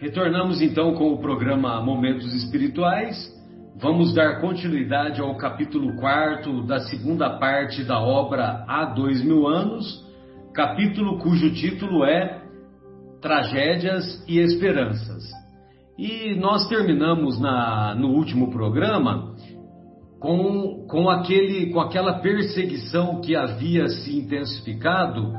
Retornamos então com o programa Momentos Espirituais. Vamos dar continuidade ao capítulo 4 da segunda parte da obra Há Dois Mil Anos, capítulo cujo título é Tragédias e Esperanças. E nós terminamos na, no último programa com, com, aquele, com aquela perseguição que havia se intensificado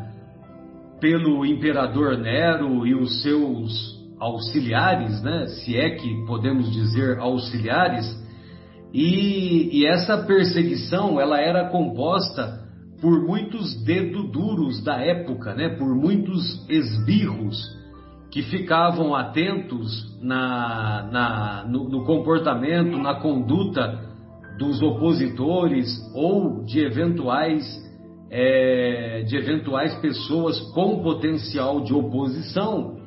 pelo imperador Nero e os seus auxiliares, né? se é que podemos dizer auxiliares, e, e essa perseguição ela era composta por muitos dedos duros da época, né? por muitos esbirros que ficavam atentos na, na, no, no comportamento, na conduta dos opositores ou de eventuais é, de eventuais pessoas com potencial de oposição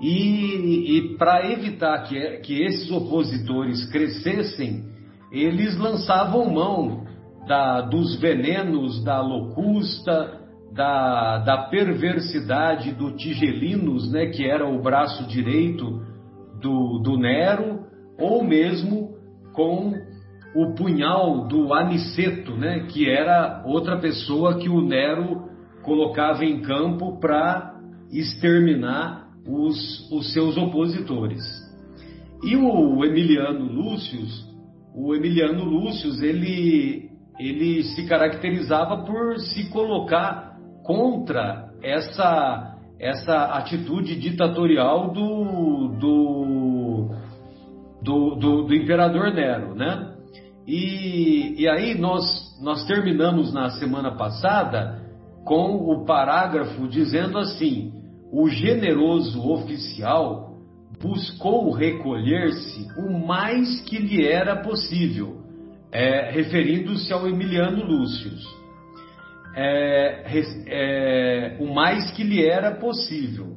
e, e para evitar que, que esses opositores crescessem, eles lançavam mão da, dos venenos da locusta, da, da perversidade do Tigelinos, né, que era o braço direito do, do Nero, ou mesmo com o punhal do Aniceto, né, que era outra pessoa que o Nero colocava em campo para exterminar os, os seus opositores. E o Emiliano Lúcius, o Emiliano Lúcius, ele, ele se caracterizava por se colocar contra essa, essa atitude ditatorial do, do, do, do, do imperador Nero, né? E, e aí nós, nós terminamos na semana passada com o parágrafo dizendo assim: o generoso oficial buscou recolher-se o mais que lhe era possível, é, referindo-se ao Emiliano Lúcio. É, é, o mais que lhe era possível,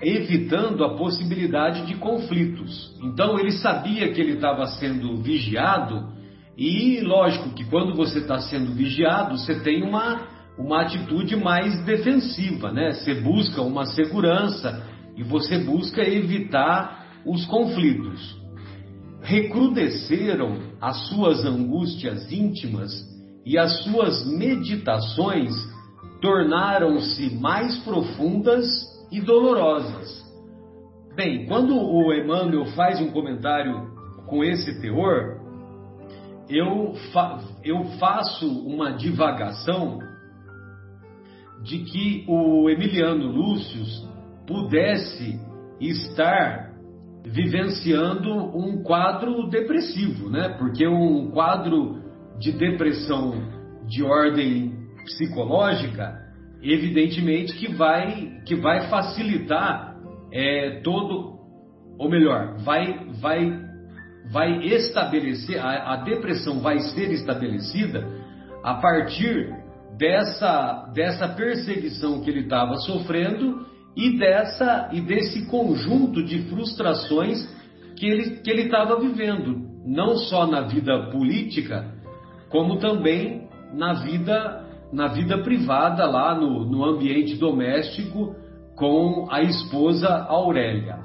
evitando a possibilidade de conflitos. Então ele sabia que ele estava sendo vigiado, e lógico que quando você está sendo vigiado, você tem uma uma atitude mais defensiva, né? Você busca uma segurança e você busca evitar os conflitos. Recrudesceram as suas angústias íntimas e as suas meditações tornaram-se mais profundas e dolorosas. Bem, quando o Emmanuel faz um comentário com esse teor, eu, fa eu faço uma divagação de que o Emiliano Lúcio pudesse estar vivenciando um quadro depressivo, né? Porque um quadro de depressão de ordem psicológica, evidentemente que vai que vai facilitar é, todo, ou melhor, vai vai vai estabelecer a, a depressão vai ser estabelecida a partir dessa, dessa perseguição que ele estava sofrendo e dessa e desse conjunto de frustrações que ele que estava vivendo, não só na vida política, como também na vida na vida privada lá no, no ambiente doméstico com a esposa Aurélia.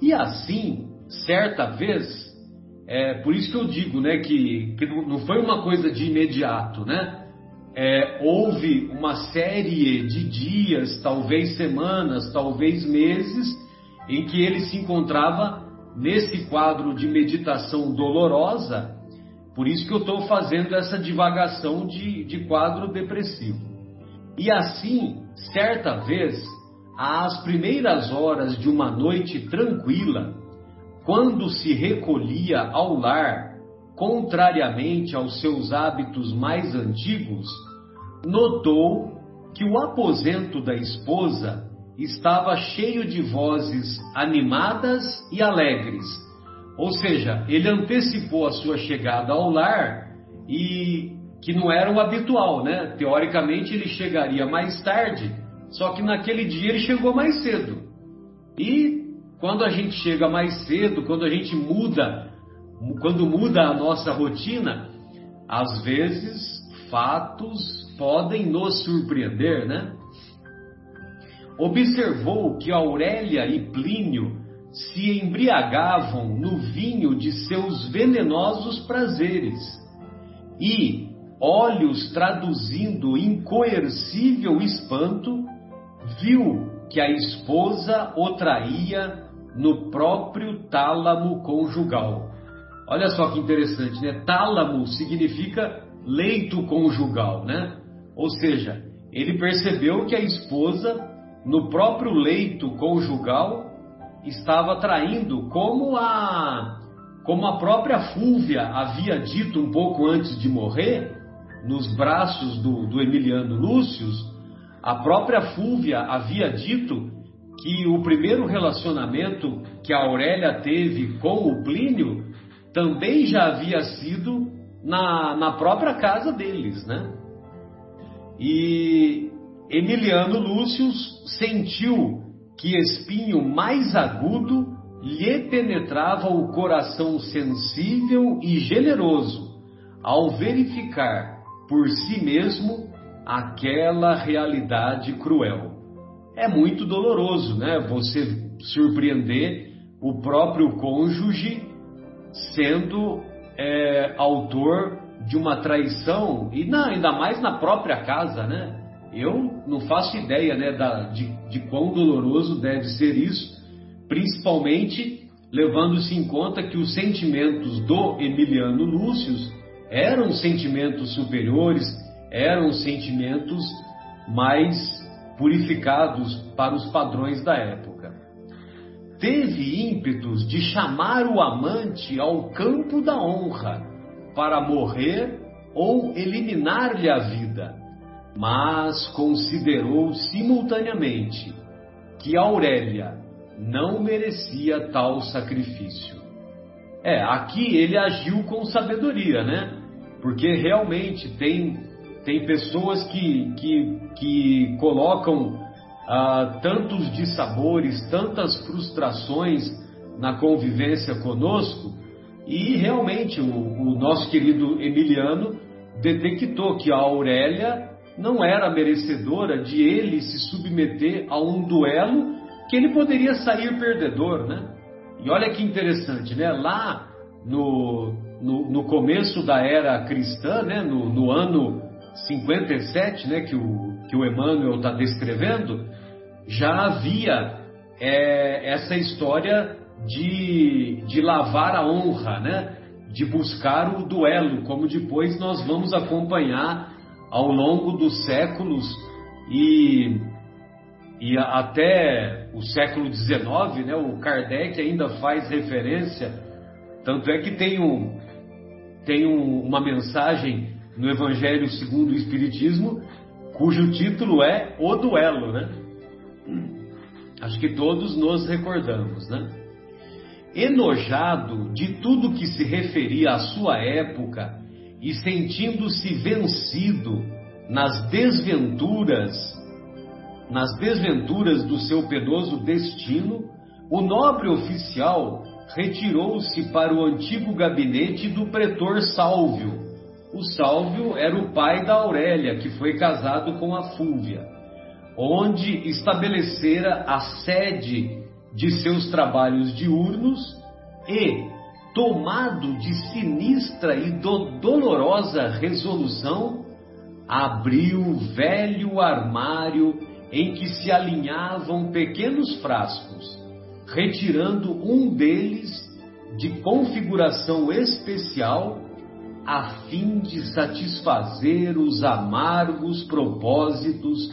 E assim, certa vez, é por isso que eu digo, né, que, que não foi uma coisa de imediato, né? É, houve uma série de dias, talvez semanas, talvez meses, em que ele se encontrava nesse quadro de meditação dolorosa. Por isso que eu estou fazendo essa divagação de, de quadro depressivo. E assim, certa vez, às primeiras horas de uma noite tranquila, quando se recolhia ao lar contrariamente aos seus hábitos mais antigos, notou que o aposento da esposa estava cheio de vozes animadas e alegres. Ou seja, ele antecipou a sua chegada ao lar e que não era o habitual, né? Teoricamente ele chegaria mais tarde, só que naquele dia ele chegou mais cedo. E quando a gente chega mais cedo, quando a gente muda quando muda a nossa rotina, às vezes fatos podem nos surpreender, né? observou que Aurélia e Plínio se embriagavam no vinho de seus venenosos prazeres e, olhos traduzindo incoercível espanto, viu que a esposa o traía no próprio tálamo conjugal. Olha só que interessante, né? Tálamo significa leito conjugal, né? Ou seja, ele percebeu que a esposa, no próprio leito conjugal, estava traindo, como a, como a própria Fúvia havia dito um pouco antes de morrer, nos braços do, do Emiliano Lúcio, a própria Fúvia havia dito que o primeiro relacionamento que a Aurélia teve com o Plínio também já havia sido na, na própria casa deles, né? E Emiliano Lúcio sentiu que espinho mais agudo lhe penetrava o coração sensível e generoso ao verificar por si mesmo aquela realidade cruel. É muito doloroso, né? Você surpreender o próprio cônjuge sendo é, autor de uma traição e ainda mais na própria casa, né? Eu não faço ideia, né, da, de, de quão doloroso deve ser isso, principalmente levando-se em conta que os sentimentos do Emiliano Lúcio eram sentimentos superiores, eram sentimentos mais purificados para os padrões da época. Teve ímpetos de chamar o amante ao campo da honra para morrer ou eliminar-lhe a vida, mas considerou simultaneamente que Aurélia não merecia tal sacrifício. É, aqui ele agiu com sabedoria, né? Porque realmente tem tem pessoas que, que, que colocam ah, tantos dissabores, tantas frustrações na convivência conosco, e realmente o, o nosso querido Emiliano detectou que a Aurélia não era merecedora de ele se submeter a um duelo que ele poderia sair perdedor, né? E olha que interessante, né? Lá no, no, no começo da era cristã, né? No, no ano 57, né, que o, que o Emmanuel está descrevendo, já havia é, essa história de, de lavar a honra, né, de buscar o duelo, como depois nós vamos acompanhar ao longo dos séculos e, e até o século XIX, né, o Kardec ainda faz referência, tanto é que tem, um, tem um, uma mensagem no Evangelho segundo o Espiritismo, cujo título é O Duelo, né? Acho que todos nos recordamos, né? Enojado de tudo que se referia à sua época e sentindo-se vencido nas desventuras, nas desventuras do seu penoso destino, o nobre oficial retirou-se para o antigo gabinete do pretor Sálvio, o Sálvio era o pai da Aurélia, que foi casado com a Fúvia, onde estabelecera a sede de seus trabalhos diurnos e, tomado de sinistra e do dolorosa resolução, abriu o velho armário em que se alinhavam pequenos frascos, retirando um deles de configuração especial a fim de satisfazer os amargos propósitos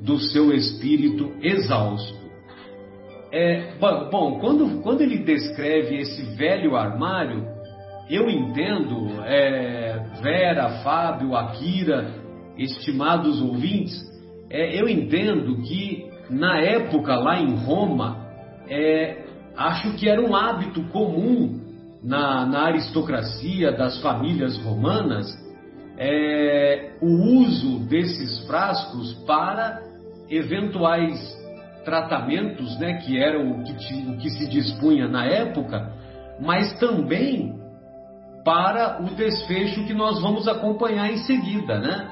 do seu espírito exausto. É, bom, quando, quando ele descreve esse velho armário, eu entendo, é, Vera, Fábio, Akira, estimados ouvintes, é, eu entendo que na época lá em Roma, é, acho que era um hábito comum na, na aristocracia das famílias romanas é, o uso desses frascos para eventuais tratamentos, né, que era o que, o que se dispunha na época, mas também para o desfecho que nós vamos acompanhar em seguida, né?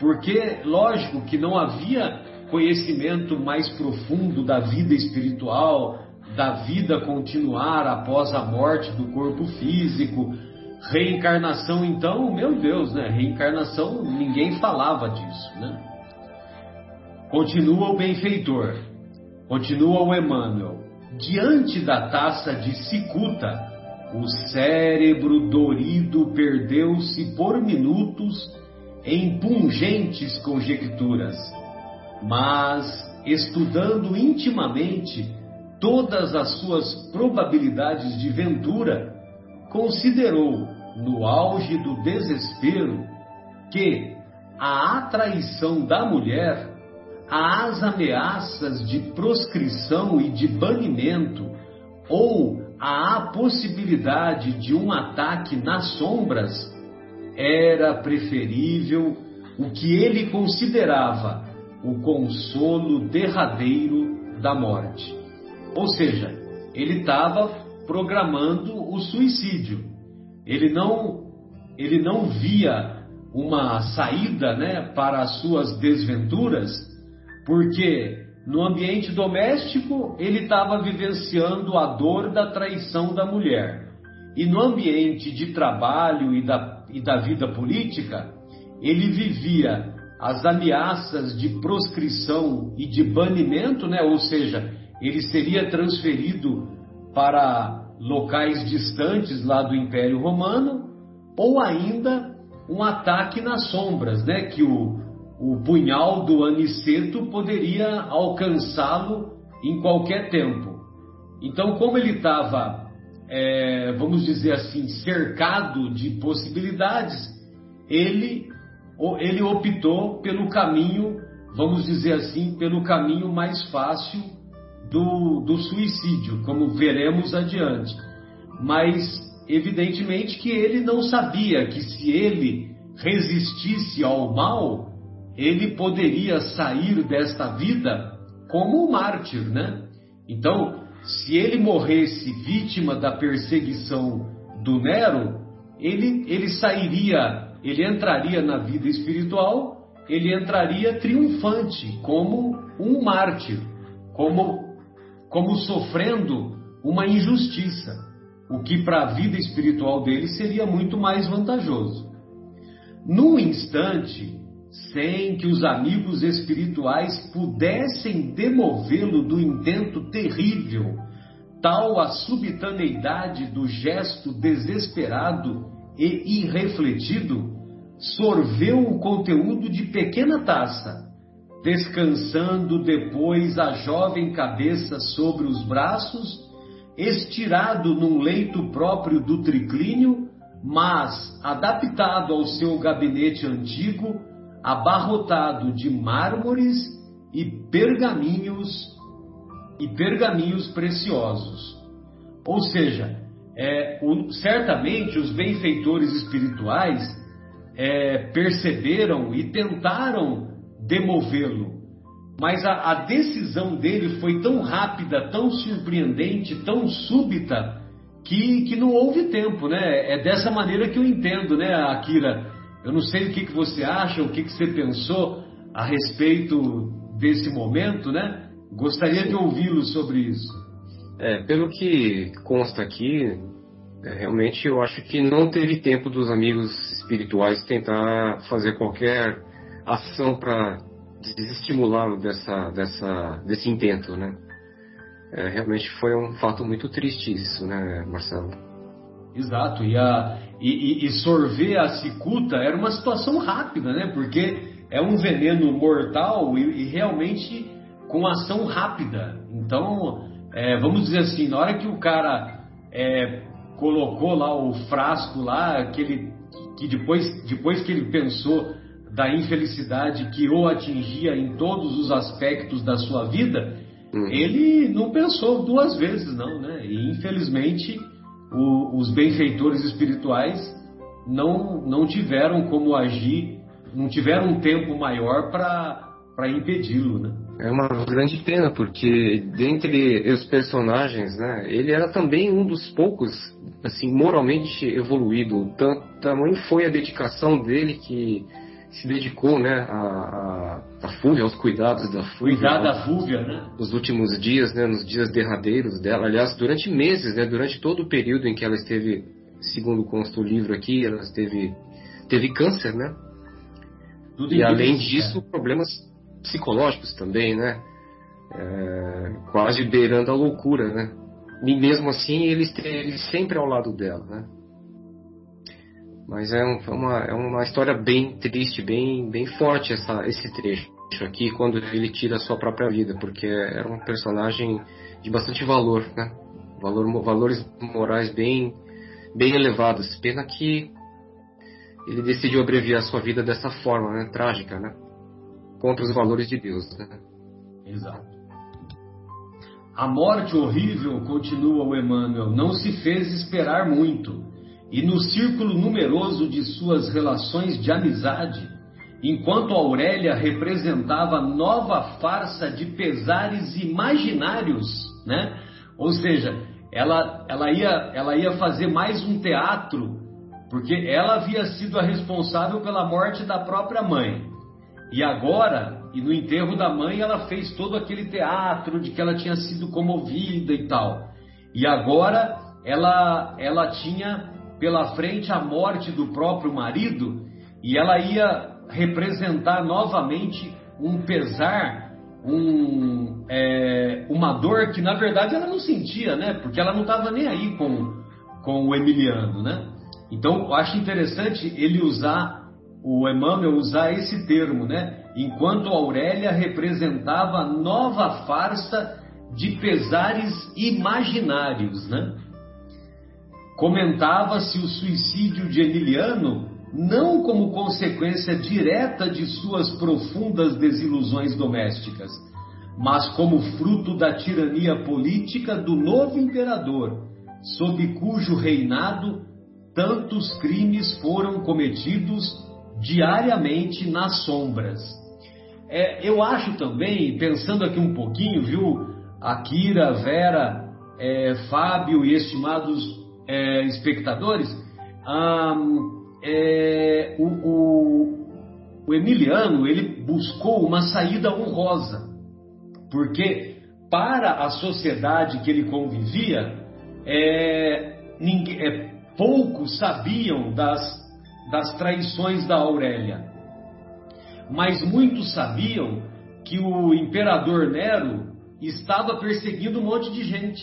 Porque, lógico, que não havia conhecimento mais profundo da vida espiritual, da vida continuar após a morte do corpo físico. Reencarnação, então, meu Deus, né? Reencarnação, ninguém falava disso, né? Continua o benfeitor, continua o Emmanuel. Diante da taça de cicuta, o cérebro dorido perdeu-se por minutos em pungentes conjecturas, mas, estudando intimamente todas as suas probabilidades de ventura, considerou, no auge do desespero, que a atraição da mulher, as ameaças de proscrição e de banimento, ou a possibilidade de um ataque nas sombras, era preferível o que ele considerava o consolo derradeiro da morte. Ou seja, ele estava programando o suicídio. Ele não, ele não via uma saída né, para as suas desventuras, porque no ambiente doméstico ele estava vivenciando a dor da traição da mulher. E no ambiente de trabalho e da, e da vida política, ele vivia as ameaças de proscrição e de banimento, né? ou seja, ele seria transferido para locais distantes lá do Império Romano, ou ainda um ataque nas sombras, né? que o, o punhal do Aniceto poderia alcançá-lo em qualquer tempo. Então, como ele estava, é, vamos dizer assim, cercado de possibilidades, ele, ele optou pelo caminho, vamos dizer assim, pelo caminho mais fácil do, do suicídio, como veremos adiante. Mas, evidentemente, que ele não sabia que se ele resistisse ao mal, ele poderia sair desta vida como um mártir, né? Então, se ele morresse vítima da perseguição do Nero, ele, ele sairia, ele entraria na vida espiritual, ele entraria triunfante, como um mártir, como, como sofrendo uma injustiça, o que para a vida espiritual dele seria muito mais vantajoso. Num instante, sem que os amigos espirituais pudessem demovê-lo do intento terrível, tal a subitaneidade do gesto desesperado e irrefletido, sorveu o conteúdo de pequena taça, descansando depois a jovem cabeça sobre os braços, estirado num leito próprio do triclínio, mas adaptado ao seu gabinete antigo, abarrotado de mármores e pergaminhos e pergaminhos preciosos. Ou seja, é, o, certamente os benfeitores espirituais é, perceberam e tentaram demovê-lo, mas a, a decisão dele foi tão rápida, tão surpreendente, tão súbita, que, que não houve tempo, né? É dessa maneira que eu entendo, né, Akira? Eu não sei o que, que você acha, o que, que você pensou a respeito desse momento, né? Gostaria de ouvi-lo sobre isso. É, pelo que consta aqui, é, realmente eu acho que não teve tempo dos amigos espirituais tentar fazer qualquer ação para desestimulá-lo dessa, dessa, desse intento, né? É, realmente foi um fato muito triste isso, né, Marcelo? Exato, e, a, e, e, sorver a cicuta era uma situação rápida, né? Porque é um veneno mortal e, e realmente com ação rápida. Então, é, vamos dizer assim, na hora que o cara é, colocou lá o frasco lá, que, ele, que depois, depois que ele pensou da infelicidade que o atingia em todos os aspectos da sua vida, hum. ele não pensou duas vezes, não, né? E infelizmente o, os benfeitores espirituais não, não tiveram como agir, não tiveram um tempo maior para impedi-lo, né? É uma grande pena, porque dentre os personagens, né, ele era também um dos poucos, assim, moralmente evoluído. Tanto, tamanho foi a dedicação dele que se dedicou né, a, a, a Fúvia, aos cuidados da Fúvia. Cuidar da Fúvia, né? Nos últimos dias, né, nos dias derradeiros dela. Aliás, durante meses, né, durante todo o período em que ela esteve, segundo consta o livro aqui, ela esteve, teve câncer, né? Tudo e além disso, é. problemas psicológicos também, né? É, quase beirando a loucura, né? E mesmo assim, ele esteve sempre ao lado dela, né? Mas é, um, uma, é uma história bem triste, bem, bem forte essa, esse trecho aqui, quando ele tira a sua própria vida, porque era um personagem de bastante valor, né? Valor, valores morais bem, bem elevados. Pena que ele decidiu abreviar sua vida dessa forma, né? Trágica, né? Contra os valores de Deus, né? Exato. A morte horrível, continua o Emmanuel, não se fez esperar muito e no círculo numeroso de suas relações de amizade, enquanto Aurélia representava nova farsa de pesares imaginários, né? Ou seja, ela, ela, ia, ela ia fazer mais um teatro, porque ela havia sido a responsável pela morte da própria mãe. E agora, e no enterro da mãe, ela fez todo aquele teatro de que ela tinha sido comovida e tal. E agora ela, ela tinha pela frente a morte do próprio marido e ela ia representar novamente um pesar, um, é, uma dor que na verdade ela não sentia, né? Porque ela não estava nem aí com, com o Emiliano, né? Então eu acho interessante ele usar, o Emmanuel usar esse termo, né? Enquanto Aurélia representava nova farsa de pesares imaginários, né? Comentava-se o suicídio de Emiliano não como consequência direta de suas profundas desilusões domésticas, mas como fruto da tirania política do novo imperador, sob cujo reinado tantos crimes foram cometidos diariamente nas sombras. É, eu acho também, pensando aqui um pouquinho, viu, Akira, Vera, é, Fábio e estimados é, espectadores, é, o, o, o Emiliano ele buscou uma saída honrosa, porque para a sociedade que ele convivia, é, ninguém, é, poucos sabiam das, das traições da Aurélia, mas muitos sabiam que o imperador Nero estava perseguindo um monte de gente.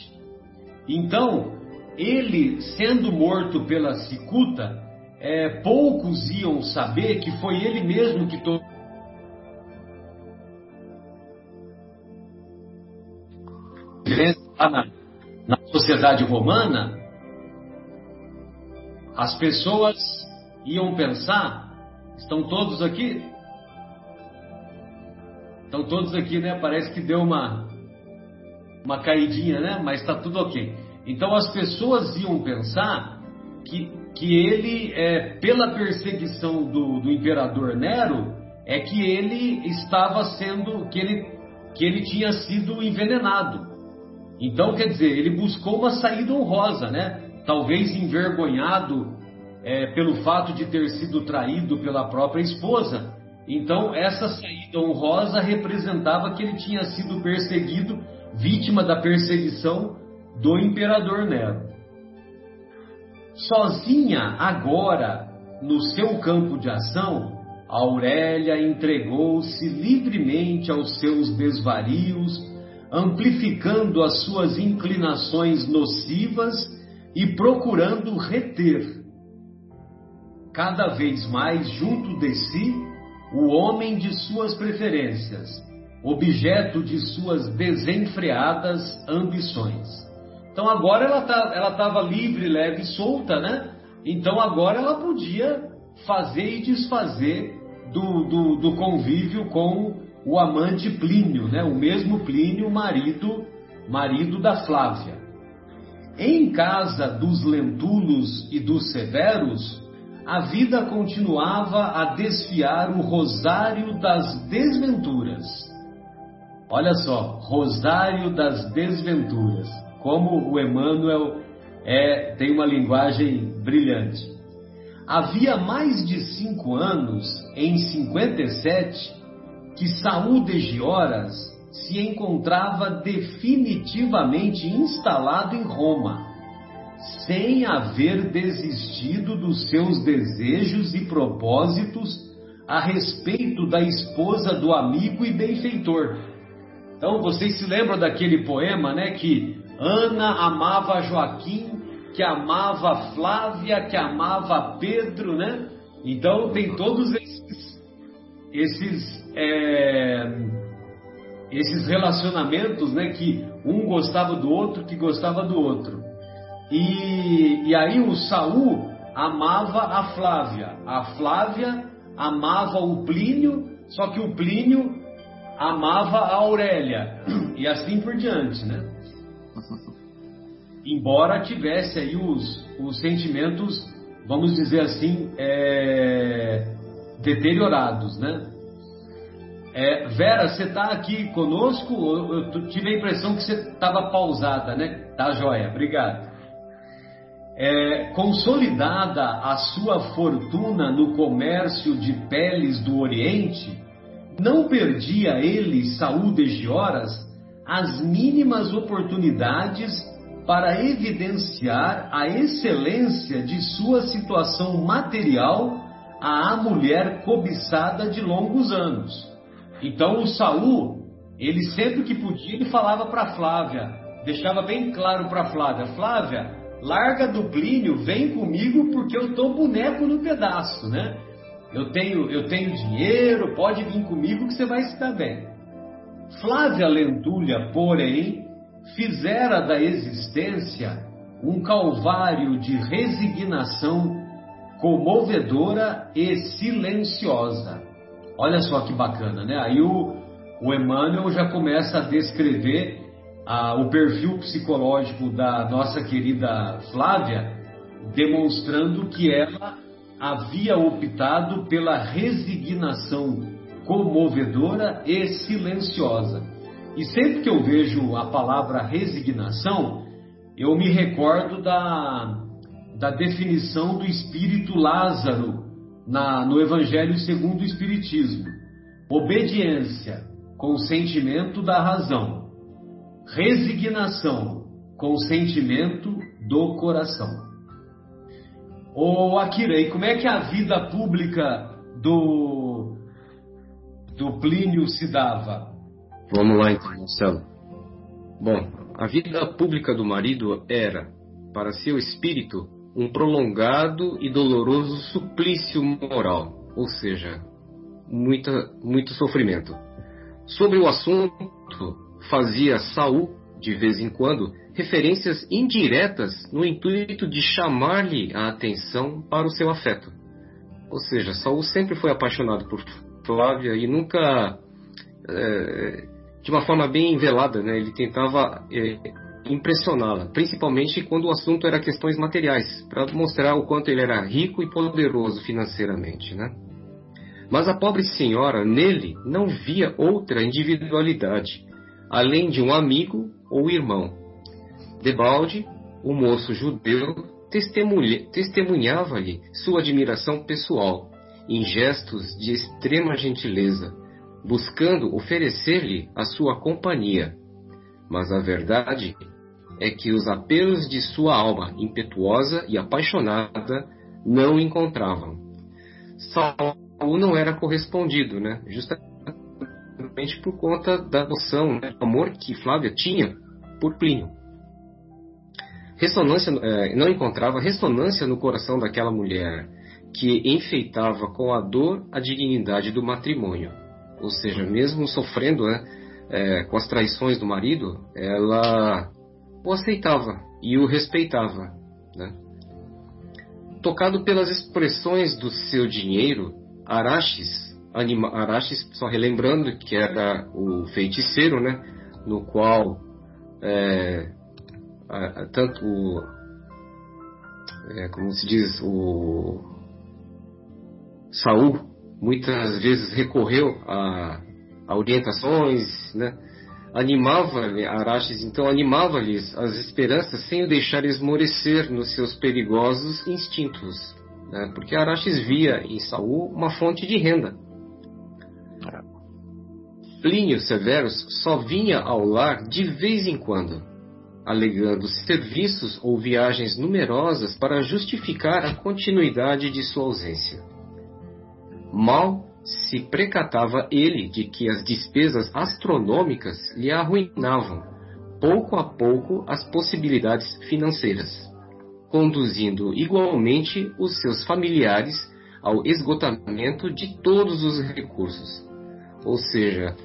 Então, ele sendo morto pela cicuta, é, poucos iam saber que foi ele mesmo que tomou. Na, na sociedade romana, as pessoas iam pensar, estão todos aqui? Estão todos aqui, né? Parece que deu uma uma caidinha, né? Mas está tudo ok. Então as pessoas iam pensar que, que ele, é, pela perseguição do, do imperador Nero, é que ele estava sendo, que ele, que ele tinha sido envenenado. Então, quer dizer, ele buscou uma saída honrosa, né? Talvez envergonhado é, pelo fato de ter sido traído pela própria esposa. Então, essa saída honrosa representava que ele tinha sido perseguido, vítima da perseguição do imperador Nero. Sozinha agora, no seu campo de ação, Aurélia entregou-se livremente aos seus desvarios, amplificando as suas inclinações nocivas e procurando reter cada vez mais junto de si o homem de suas preferências, objeto de suas desenfreadas ambições. Então agora ela tá, ela estava livre, leve solta, né? Então agora ela podia fazer e desfazer do, do, do convívio com o amante Plínio, né? O mesmo Plínio, marido, marido da Flávia. Em casa dos Lentulos e dos Severos, a vida continuava a desfiar o rosário das desventuras. Olha só, rosário das desventuras como o Emmanuel é, tem uma linguagem brilhante. havia mais de cinco anos, em 57, que Saul de Gioras se encontrava definitivamente instalado em Roma, sem haver desistido dos seus desejos e propósitos a respeito da esposa do amigo e benfeitor. Então vocês se lembram daquele poema, né, que Ana amava Joaquim, que amava Flávia, que amava Pedro, né? Então tem todos esses esses é, esses relacionamentos, né, que um gostava do outro, que gostava do outro. E, e aí o Saul amava a Flávia, a Flávia amava o Plínio, só que o Plínio amava a Aurélia e assim por diante, né? Embora tivesse aí os, os sentimentos, vamos dizer assim, é, deteriorados, né? É, Vera, você está aqui conosco? Eu tive a impressão que você estava pausada, né? Tá joia, obrigado. É, consolidada a sua fortuna no comércio de peles do Oriente, não perdia ele, Saúl de Gioras, as mínimas oportunidades para evidenciar a excelência de sua situação material à mulher cobiçada de longos anos. Então o Saul, ele sempre que podia, ele falava para Flávia, deixava bem claro para Flávia, Flávia, larga do Plínio, vem comigo porque eu tô boneco no pedaço, né? Eu tenho, eu tenho dinheiro, pode vir comigo que você vai estar bem. Flávia Lentulha, porém, fizera da existência um calvário de resignação comovedora e silenciosa. Olha só que bacana, né? Aí o, o Emmanuel já começa a descrever ah, o perfil psicológico da nossa querida Flávia, demonstrando que ela havia optado pela resignação comovedora e silenciosa. E sempre que eu vejo a palavra resignação, eu me recordo da, da definição do espírito Lázaro na, no Evangelho segundo o Espiritismo: obediência, consentimento da razão, resignação, consentimento do coração. Ô Akira, e como é que a vida pública do, do Plínio se dava? Vamos lá então, Marcelo. Bom, a vida pública do marido era, para seu espírito, um prolongado e doloroso suplício moral, ou seja, muita, muito sofrimento. Sobre o assunto, fazia Saul, de vez em quando, referências indiretas no intuito de chamar-lhe a atenção para o seu afeto. Ou seja, Saul sempre foi apaixonado por Flávia e nunca, é, de uma forma bem velada, né, ele tentava é, impressioná-la, principalmente quando o assunto era questões materiais, para mostrar o quanto ele era rico e poderoso financeiramente, né? Mas a pobre senhora nele não via outra individualidade, além de um amigo ou irmão. Debalde, o moço judeu, testemunhava-lhe sua admiração pessoal, em gestos de extrema gentileza, buscando oferecer-lhe a sua companhia. Mas a verdade é que os apelos de sua alma impetuosa e apaixonada não encontravam. Saul não era correspondido, né? Justamente por conta da noção, né, do amor que Flávia tinha por Plínio. Ressonância, é, não encontrava ressonância no coração daquela mulher que enfeitava com a dor a dignidade do matrimônio. Ou seja, mesmo sofrendo né, é, com as traições do marido, ela o aceitava e o respeitava. Né? Tocado pelas expressões do seu dinheiro, Araxes, anima, Araxes, só relembrando que era o feiticeiro, né? no qual é, a, a, tanto o, é, como se diz, o Saul muitas vezes recorreu a, a orientações, né? animava Araxes então animava-lhes as esperanças sem o deixar esmorecer nos seus perigosos instintos né? porque Araxes via em Saul uma fonte de renda. Plínio Severus só vinha ao lar de vez em quando, alegando serviços ou viagens numerosas para justificar a continuidade de sua ausência. Mal se precatava ele de que as despesas astronômicas lhe arruinavam, pouco a pouco, as possibilidades financeiras conduzindo igualmente os seus familiares ao esgotamento de todos os recursos. Ou seja,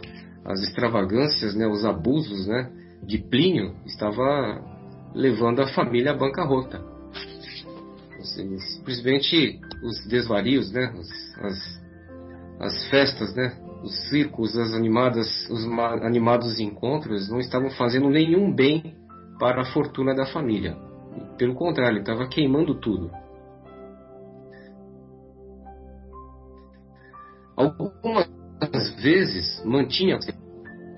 as extravagâncias, né, os abusos né, de Plínio estava levando a família à bancarrota. Simplesmente os desvarios, né, as, as festas, né, os circos, as animadas, os animados encontros não estavam fazendo nenhum bem para a fortuna da família. Pelo contrário, estava queimando tudo. Algumas vezes mantinha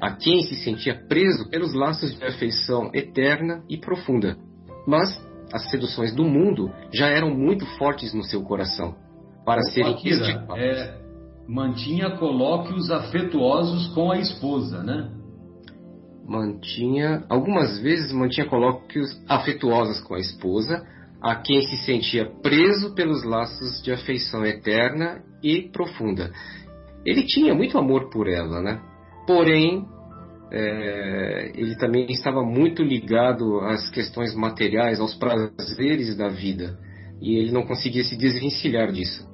a quem se sentia preso pelos laços de afeição eterna e profunda. Mas as seduções do mundo já eram muito fortes no seu coração para Opa, serem extirpadas. É, mantinha colóquios afetuosos com a esposa, né? mantinha, algumas vezes mantinha colóquios afetuosos com a esposa, a quem se sentia preso pelos laços de afeição eterna e profunda. Ele tinha muito amor por ela, né? Porém, é, ele também estava muito ligado às questões materiais, aos prazeres da vida, e ele não conseguia se desvencilhar disso.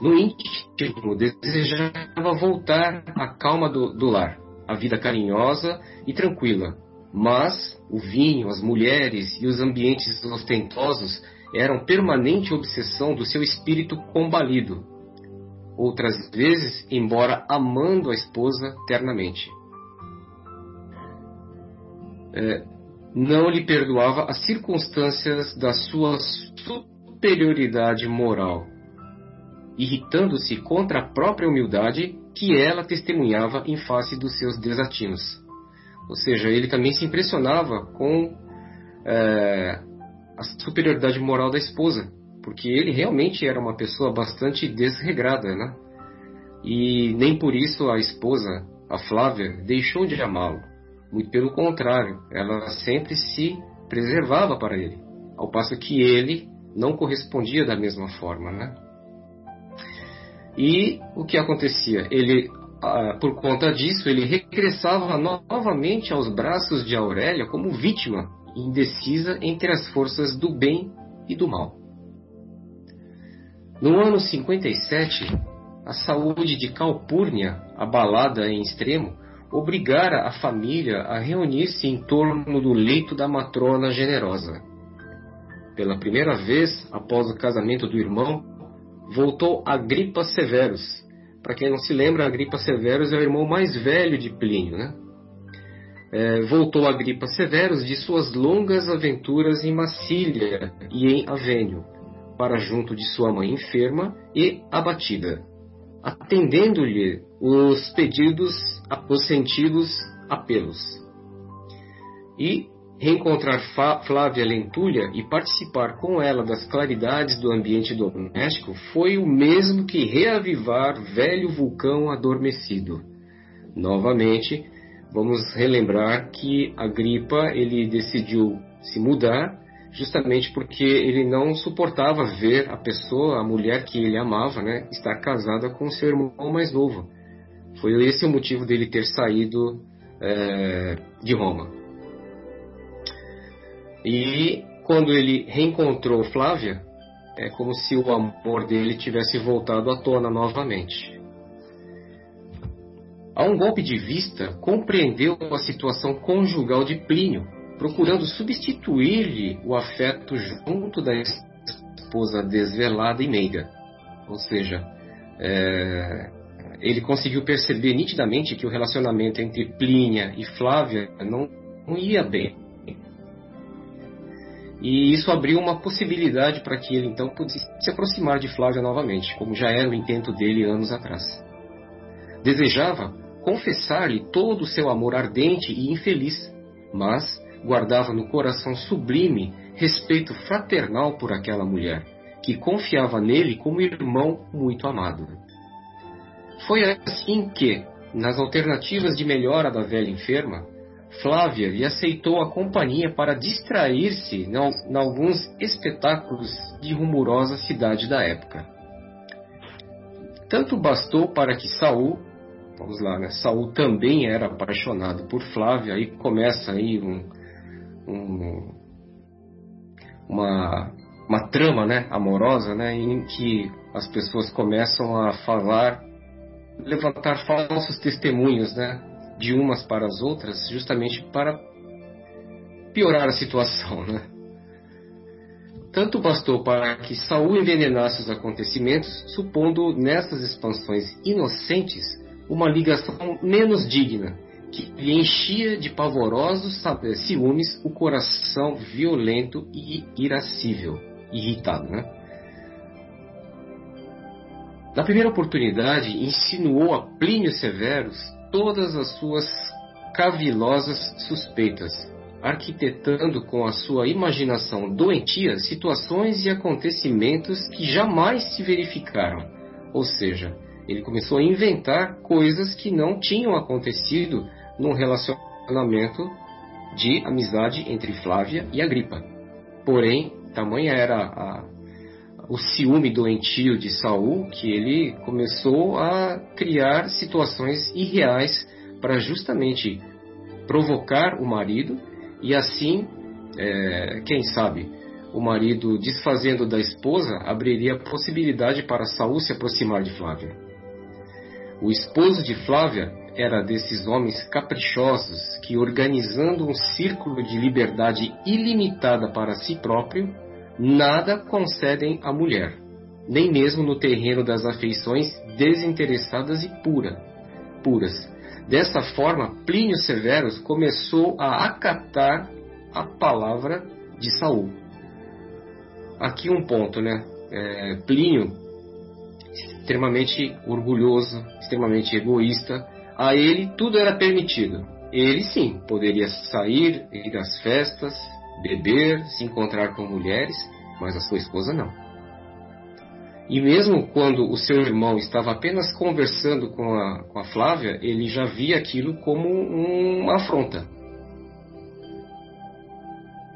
No íntimo, desejava voltar à calma do, do lar a vida carinhosa e tranquila. Mas o vinho, as mulheres e os ambientes ostentosos eram permanente obsessão do seu espírito combalido. Outras vezes, embora amando a esposa ternamente. É, não lhe perdoava as circunstâncias da sua superioridade moral, irritando-se contra a própria humildade que ela testemunhava em face dos seus desatinos. Ou seja, ele também se impressionava com é, a superioridade moral da esposa, porque ele realmente era uma pessoa bastante desregrada, né? E nem por isso a esposa, a Flávia, deixou de amá-lo. Muito pelo contrário, ela sempre se preservava para ele, ao passo que ele não correspondia da mesma forma, né? E o que acontecia? Ele, ah, por conta disso, ele regressava novamente aos braços de Aurélia como vítima indecisa entre as forças do bem e do mal. No ano 57, a saúde de Calpurnia, abalada em extremo, obrigara a família a reunir-se em torno do leito da matrona generosa. Pela primeira vez após o casamento do irmão, voltou Agripa Severus. Para quem não se lembra, Agripa Severus é o irmão mais velho de Plínio, né? É, voltou Agripa Severus de suas longas aventuras em Massília e em Avênio, para junto de sua mãe enferma e abatida, atendendo-lhe os pedidos, os sentidos apelos. E reencontrar Flávia Lentulha e participar com ela das claridades do ambiente doméstico foi o mesmo que reavivar velho vulcão adormecido. Novamente, vamos relembrar que Agripa ele decidiu se mudar justamente porque ele não suportava ver a pessoa, a mulher que ele amava, né, estar casada com seu irmão mais novo. Foi esse o motivo dele ter saído é, de Roma. E quando ele reencontrou Flávia, é como se o amor dele tivesse voltado à tona novamente. A um golpe de vista, compreendeu a situação conjugal de Plínio, procurando substituir-lhe o afeto junto da esposa desvelada e meiga. Ou seja, é, ele conseguiu perceber nitidamente que o relacionamento entre Plínia e Flávia não, não ia bem. E isso abriu uma possibilidade para que ele então pudesse se aproximar de Flávia novamente, como já era o intento dele anos atrás. Desejava confessar-lhe todo o seu amor ardente e infeliz, mas guardava no coração sublime respeito fraternal por aquela mulher, que confiava nele como irmão muito amado. Foi assim que, nas alternativas de melhora da velha enferma, Flávia lhe aceitou a companhia para distrair-se em alguns espetáculos de rumorosa cidade da época. Tanto bastou para que Saul, vamos lá, né? Saul também era apaixonado por Flávia e começa aí um, um, uma, uma trama, né, amorosa, né, em que as pessoas começam a falar, levantar falsos testemunhos, né, de umas para as outras, justamente para piorar a situação, né? Tanto bastou para que Saul envenenasse os acontecimentos, supondo nessas expansões inocentes uma ligação menos digna, que lhe enchia de pavorosos ciúmes o coração violento e irascível, irritado, né? Na primeira oportunidade, insinuou a Plínio Severus todas as suas cavilosas suspeitas, arquitetando com a sua imaginação doentia situações e acontecimentos que jamais se verificaram. Ou seja, ele começou a inventar coisas que não tinham acontecido num relacionamento de amizade entre Flávia e Agripa. Porém, tamanha era a, o ciúme doentio de Saul que ele começou a criar situações irreais para justamente provocar o marido e assim, é, quem sabe, o marido desfazendo da esposa abriria possibilidade para Saul se aproximar de Flávia. O esposo de Flávia era desses homens caprichosos que, organizando um círculo de liberdade ilimitada para si próprio, nada concedem à mulher, nem mesmo no terreno das afeições desinteressadas e pura, puras. Dessa forma, Plínio Severus começou a acatar a palavra de Saul. Aqui um ponto, né? É, Plínio, extremamente orgulhoso, extremamente egoísta, a ele tudo era permitido. Ele sim poderia sair, ir às festas, beber, se encontrar com mulheres, mas a sua esposa não. E mesmo quando o seu irmão estava apenas conversando com a, com a Flávia, ele já via aquilo como uma afronta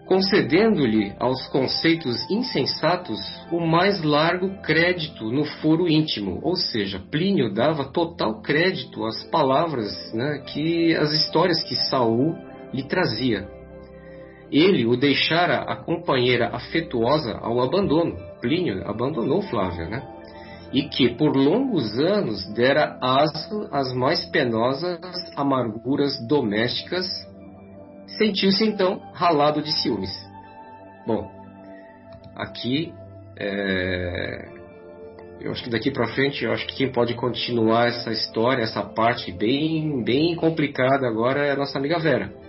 concedendo-lhe aos conceitos insensatos o mais largo crédito no foro íntimo, ou seja, Plínio dava total crédito às palavras né, que as histórias que Saul lhe trazia. Ele o deixara a companheira afetuosa ao abandono. Plínio abandonou Flávia, né? E que por longos anos dera aso às mais penosas amarguras domésticas sentiu-se então ralado de ciúmes. Bom, aqui é... eu acho que daqui para frente, eu acho que quem pode continuar essa história, essa parte bem, bem complicada agora é a nossa amiga Vera.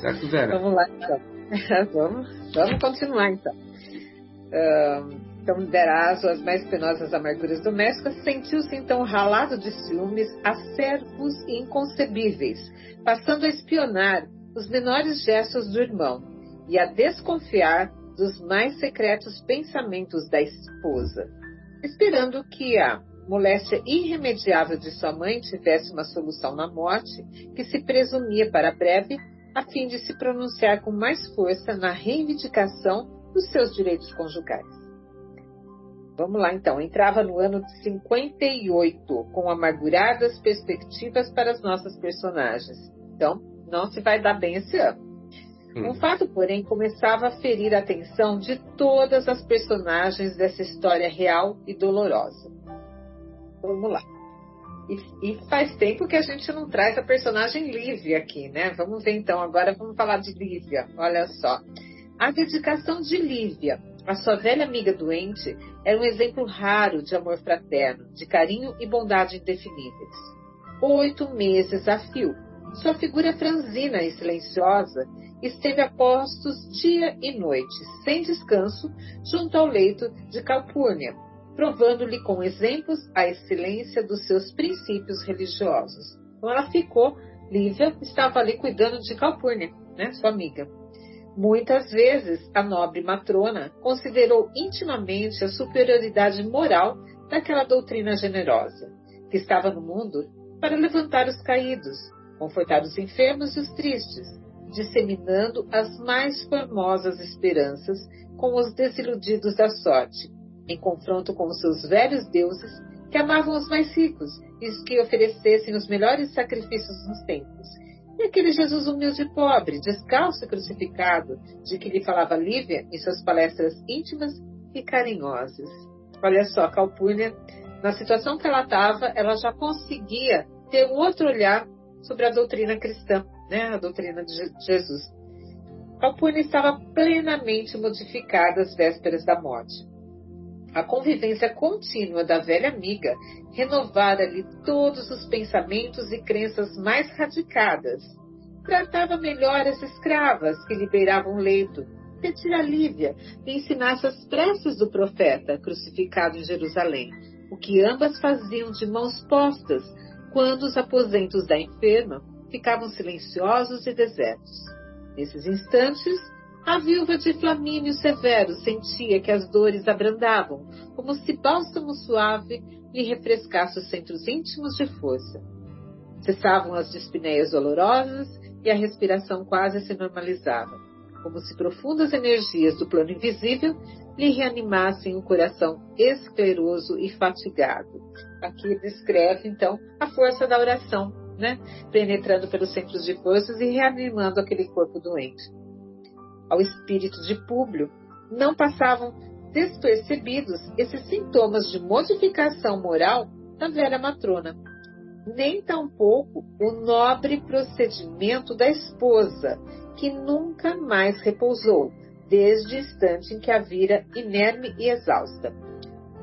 Certo, Vera? Vamos lá, então. vamos, vamos continuar, então. Uh, então, Derazo, as mais penosas amarguras domésticas, sentiu-se então ralado de ciúmes acervos e inconcebíveis, passando a espionar os menores gestos do irmão e a desconfiar dos mais secretos pensamentos da esposa, esperando que a moléstia irremediável de sua mãe tivesse uma solução na morte que se presumia para breve, a fim de se pronunciar com mais força na reivindicação dos seus direitos conjugais. Vamos lá então, entrava no ano de 58, com amarguradas perspectivas para as nossas personagens. Então, não se vai dar bem esse ano. Hum. Um fato, porém, começava a ferir a atenção de todas as personagens dessa história real e dolorosa. Vamos lá. E, faz tempo que a gente não traz a personagem Lívia aqui, né? Vamos ver então, agora vamos falar de Lívia. Olha só. A dedicação de Lívia, a sua velha amiga doente, era um exemplo raro de amor fraterno, de carinho e bondade indefiníveis. Oito meses a fio, sua figura franzina e silenciosa esteve a postos dia e noite, sem descanso, junto ao leito de Calpurnia, provando-lhe com exemplos a excelência dos seus princípios religiosos. Então ela ficou, Lívia estava ali cuidando de Calpurnia, né, sua amiga. Muitas vezes, a nobre matrona considerou intimamente a superioridade moral daquela doutrina generosa, que estava no mundo para levantar os caídos, confortar os enfermos e os tristes, disseminando as mais formosas esperanças com os desiludidos da sorte, em confronto com os seus velhos deuses que amavam os mais ricos e os que oferecessem os melhores sacrifícios nos templos, e aquele Jesus humilde e pobre, descalço e crucificado, de que lhe falava Lívia em suas palestras íntimas e carinhosas. Olha só, Calpurnia, na situação que ela estava, ela já conseguia ter um outro olhar sobre a doutrina cristã, né, a doutrina de Jesus. Calpurnia estava plenamente modificada às vésperas da morte. A convivência contínua da velha amiga renovara-lhe todos os pensamentos e crenças mais radicadas. Tratava melhor as escravas que liberavam leito, pedir a Lívia lhe ensinasse as preces do profeta crucificado em Jerusalém, o que ambas faziam de mãos postas quando os aposentos da enferma ficavam silenciosos e desertos. Nesses instantes, a viúva de Flamínio Severo sentia que as dores abrandavam, como se bálsamo suave lhe refrescasse os centros íntimos de força. Cessavam as dispneias dolorosas e a respiração quase se normalizava, como se profundas energias do plano invisível lhe reanimassem o coração escleroso e fatigado. Aqui descreve, então, a força da oração, né? penetrando pelos centros de forças e reanimando aquele corpo doente ao espírito de Públio, não passavam despercebidos esses sintomas de modificação moral da velha matrona, nem tampouco o nobre procedimento da esposa, que nunca mais repousou, desde o instante em que a vira inerme e exausta.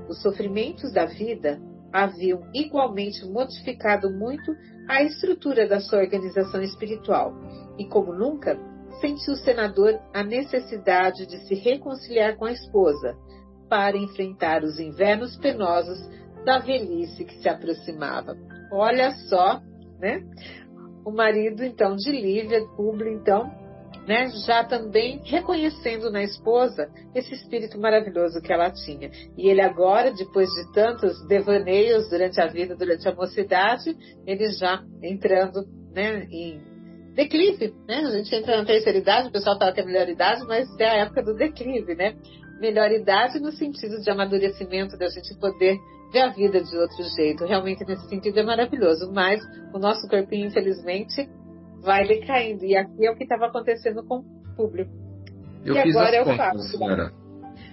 Os sofrimentos da vida haviam igualmente modificado muito a estrutura da sua organização espiritual, e como nunca, sentiu o senador a necessidade de se reconciliar com a esposa para enfrentar os invernos penosos da velhice que se aproximava. Olha só, né? O marido, então, de Lívia, Publio, então, né, já também reconhecendo na esposa esse espírito maravilhoso que ela tinha. E ele agora, depois de tantos devaneios durante a vida, durante a mocidade, ele já entrando né, em declive, né? A gente entra na terceira idade, o pessoal fala que é melhor idade, mas é a época do declive, né? Melhor idade no sentido de amadurecimento, da gente poder ver a vida de outro jeito. Realmente, nesse sentido, é maravilhoso. Mas o nosso corpinho, infelizmente, vai decaindo. E aqui é o que estava acontecendo com o público. Eu e fiz agora as contas, faço.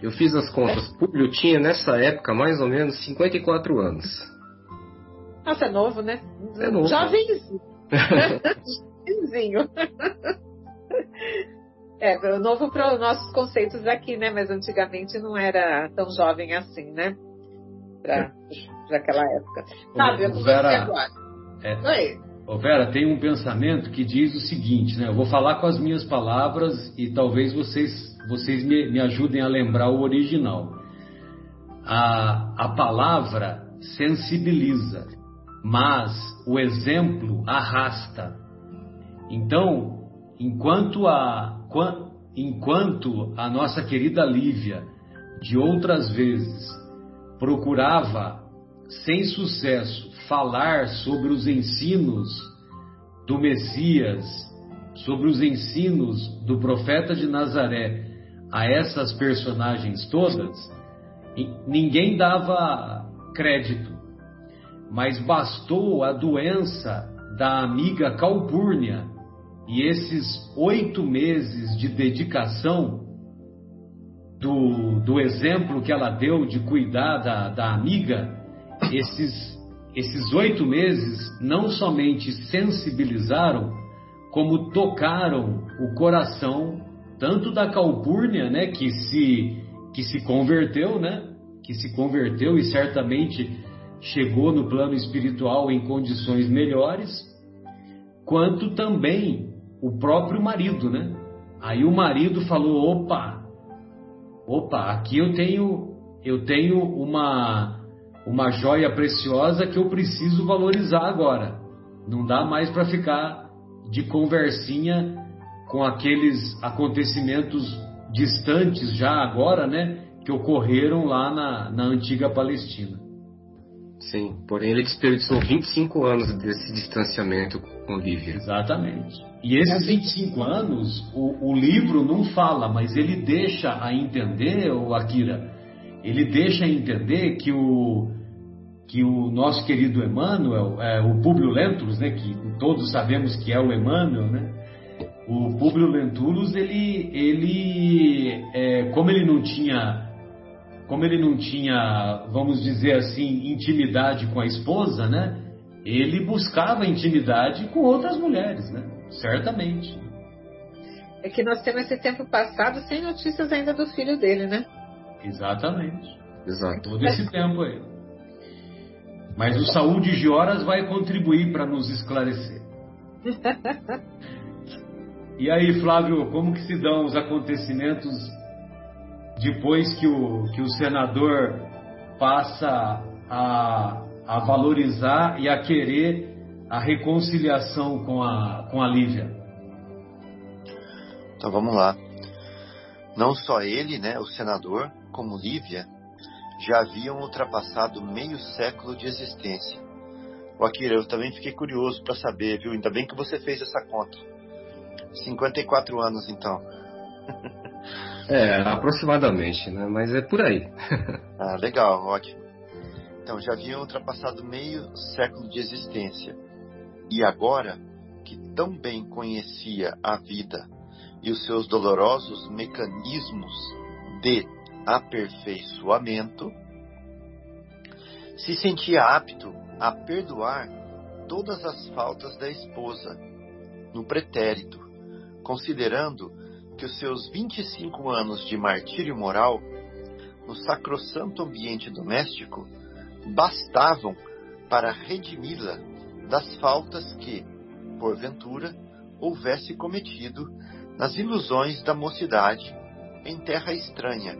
Eu fiz as contas. Públio tinha, nessa época, mais ou menos 54 anos. Nossa, é novo, né? É novo. Jovenzinho. vizinho. É, novo para os nossos conceitos aqui, né? Mas antigamente não era tão jovem assim, né? Para aquela época. Sabe, eu Vera, agora. É, Oi. Ô Vera, tem um pensamento que diz o seguinte, né? Eu vou falar com as minhas palavras e talvez vocês, vocês me, me ajudem a lembrar o original. A, a palavra sensibiliza, mas o exemplo arrasta. Então, enquanto a, enquanto a nossa querida Lívia, de outras vezes, procurava, sem sucesso, falar sobre os ensinos do Messias, sobre os ensinos do profeta de Nazaré a essas personagens todas, ninguém dava crédito. Mas bastou a doença da amiga Calpurnia e esses oito meses de dedicação do, do exemplo que ela deu de cuidar da, da amiga, esses, esses oito meses não somente sensibilizaram, como tocaram o coração tanto da Calpurnia, né, que se que se converteu, né, que se converteu e certamente chegou no plano espiritual em condições melhores, quanto também o próprio marido, né? Aí o marido falou: opa, opa, aqui eu tenho eu tenho uma uma joia preciosa que eu preciso valorizar agora. Não dá mais para ficar de conversinha com aqueles acontecimentos distantes já agora, né, que ocorreram lá na, na antiga Palestina. Sim, porém ele desperdiçou 25 anos desse distanciamento com Lívia. Exatamente. E esses 25 anos, o, o livro não fala, mas ele deixa a entender, o Akira, ele deixa a entender que o, que o nosso querido Emmanuel, é, o Públio Lentulus, né, que todos sabemos que é o Emmanuel, né, o Públio Lentulus, ele, ele é, como ele não tinha, como ele não tinha, vamos dizer assim, intimidade com a esposa, né, ele buscava intimidade com outras mulheres, né, certamente. É que nós temos esse tempo passado sem notícias ainda do filho dele, né? Exatamente. Exato. Todo esse tempo aí. Mas o Saúde de Horas vai contribuir para nos esclarecer. E aí, Flávio, como que se dão os acontecimentos depois que o, que o senador passa a, a valorizar e a querer a reconciliação com a, com a Lívia? Então vamos lá. Não só ele, né, o senador, como Lívia, já haviam ultrapassado meio século de existência. O Akira, eu também fiquei curioso para saber, viu? Ainda bem que você fez essa conta. 54 anos, então. É, aproximadamente, né? Mas é por aí. ah, legal, ótimo. Então, já haviam ultrapassado meio século de existência. E agora, que tão bem conhecia a vida e os seus dolorosos mecanismos de aperfeiçoamento, se sentia apto a perdoar todas as faltas da esposa no pretérito, considerando que os seus 25 anos de martírio moral no sacrossanto ambiente doméstico bastavam para redimi-la das faltas que, porventura, houvesse cometido nas ilusões da mocidade em terra estranha,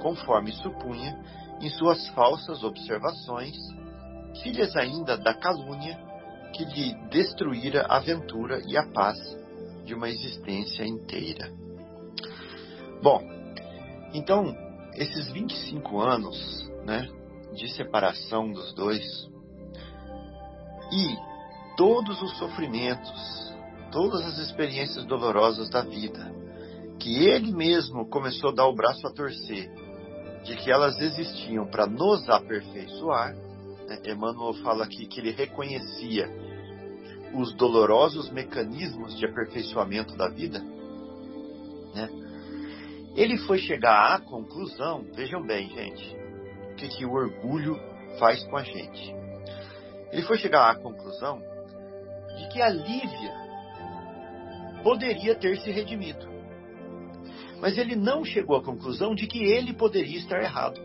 conforme supunha em suas falsas observações, filhas ainda da calúnia que lhe destruíra a ventura e a paz de uma existência inteira. Bom, então, esses 25 anos né, de separação dos dois e todos os sofrimentos, todas as experiências dolorosas da vida, que ele mesmo começou a dar o braço a torcer, de que elas existiam para nos aperfeiçoar, né? Emmanuel fala aqui que ele reconhecia os dolorosos mecanismos de aperfeiçoamento da vida, né? Ele foi chegar à conclusão, vejam bem, gente, o que, que o orgulho faz com a gente. Ele foi chegar à conclusão de que a Lívia poderia ter se redimido. Mas ele não chegou à conclusão de que ele poderia estar errado.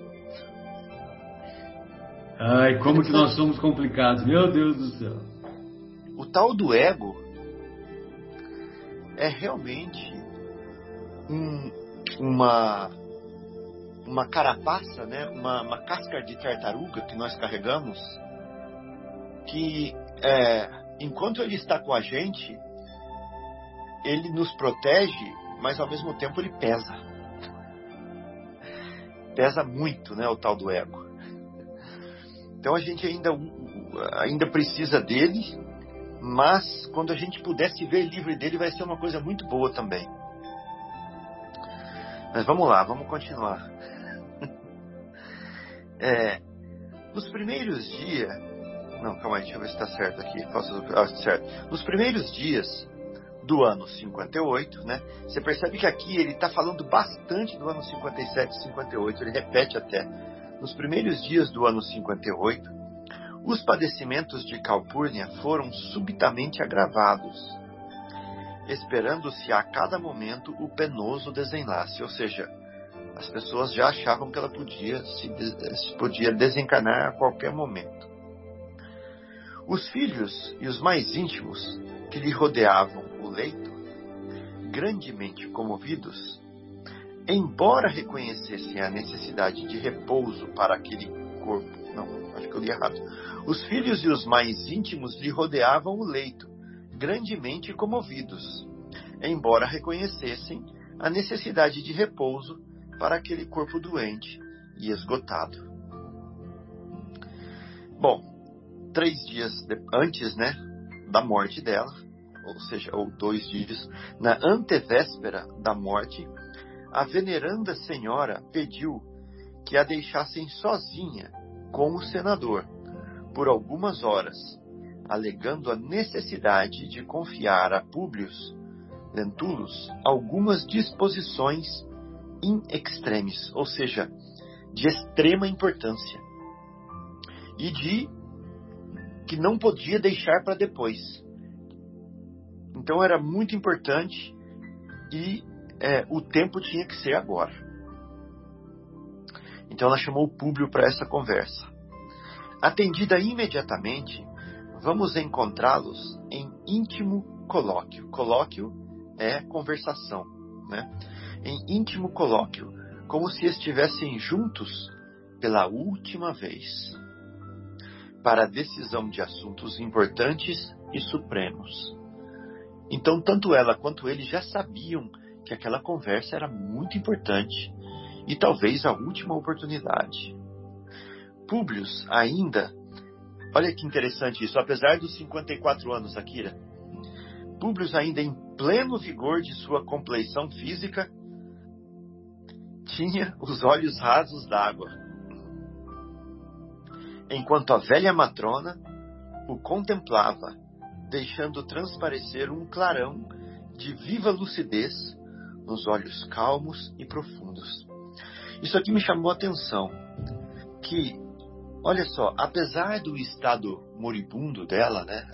Ai, como que nós somos complicados, meu Deus do céu. O tal do ego é realmente um, uma uma carapaça, né? Uma, uma casca de tartaruga que nós carregamos, que é, enquanto ele está com a gente, ele nos protege, mas ao mesmo tempo ele pesa. Pesa muito, né? O tal do ego. Então a gente ainda, ainda precisa dele, mas quando a gente puder se ver livre dele, vai ser uma coisa muito boa também. Mas vamos lá, vamos continuar. É, nos primeiros dias. Não, calma aí, deixa eu ver se está certo aqui. Posso, ah, certo. Nos primeiros dias do ano 58, né? Você percebe que aqui ele está falando bastante do ano 57 e 58, ele repete até. Nos primeiros dias do ano 58, os padecimentos de Calpurnia foram subitamente agravados esperando-se a cada momento o penoso desenlace, ou seja, as pessoas já achavam que ela podia se podia desencarnar a qualquer momento. Os filhos e os mais íntimos que lhe rodeavam o leito, grandemente comovidos, embora reconhecessem a necessidade de repouso para aquele corpo, não, acho que eu li errado. Os filhos e os mais íntimos lhe rodeavam o leito, grandemente comovidos, embora reconhecessem a necessidade de repouso para aquele corpo doente e esgotado. Bom, três dias antes, né, da morte dela, ou seja, ou dois dias, na antevéspera da morte, a veneranda senhora pediu que a deixassem sozinha com o senador por algumas horas, alegando a necessidade de confiar a Públio Lentulus algumas disposições in extremis, ou seja, de extrema importância, e de que não podia deixar para depois. Então era muito importante e é, o tempo tinha que ser agora. Então ela chamou o Públio para essa conversa. Atendida imediatamente, vamos encontrá-los em íntimo colóquio. Colóquio é conversação, né? Em íntimo colóquio, como se estivessem juntos pela última vez, para a decisão de assuntos importantes e supremos. Então, tanto ela quanto ele já sabiam que aquela conversa era muito importante e talvez a última oportunidade. Públio ainda, olha que interessante isso, apesar dos 54 anos, Akira, Públio ainda em pleno vigor de sua compleição física, tinha os olhos rasos d'água, enquanto a velha matrona o contemplava, deixando transparecer um clarão de viva lucidez nos olhos calmos e profundos. Isso aqui me chamou a atenção, que, olha só, apesar do estado moribundo dela, né,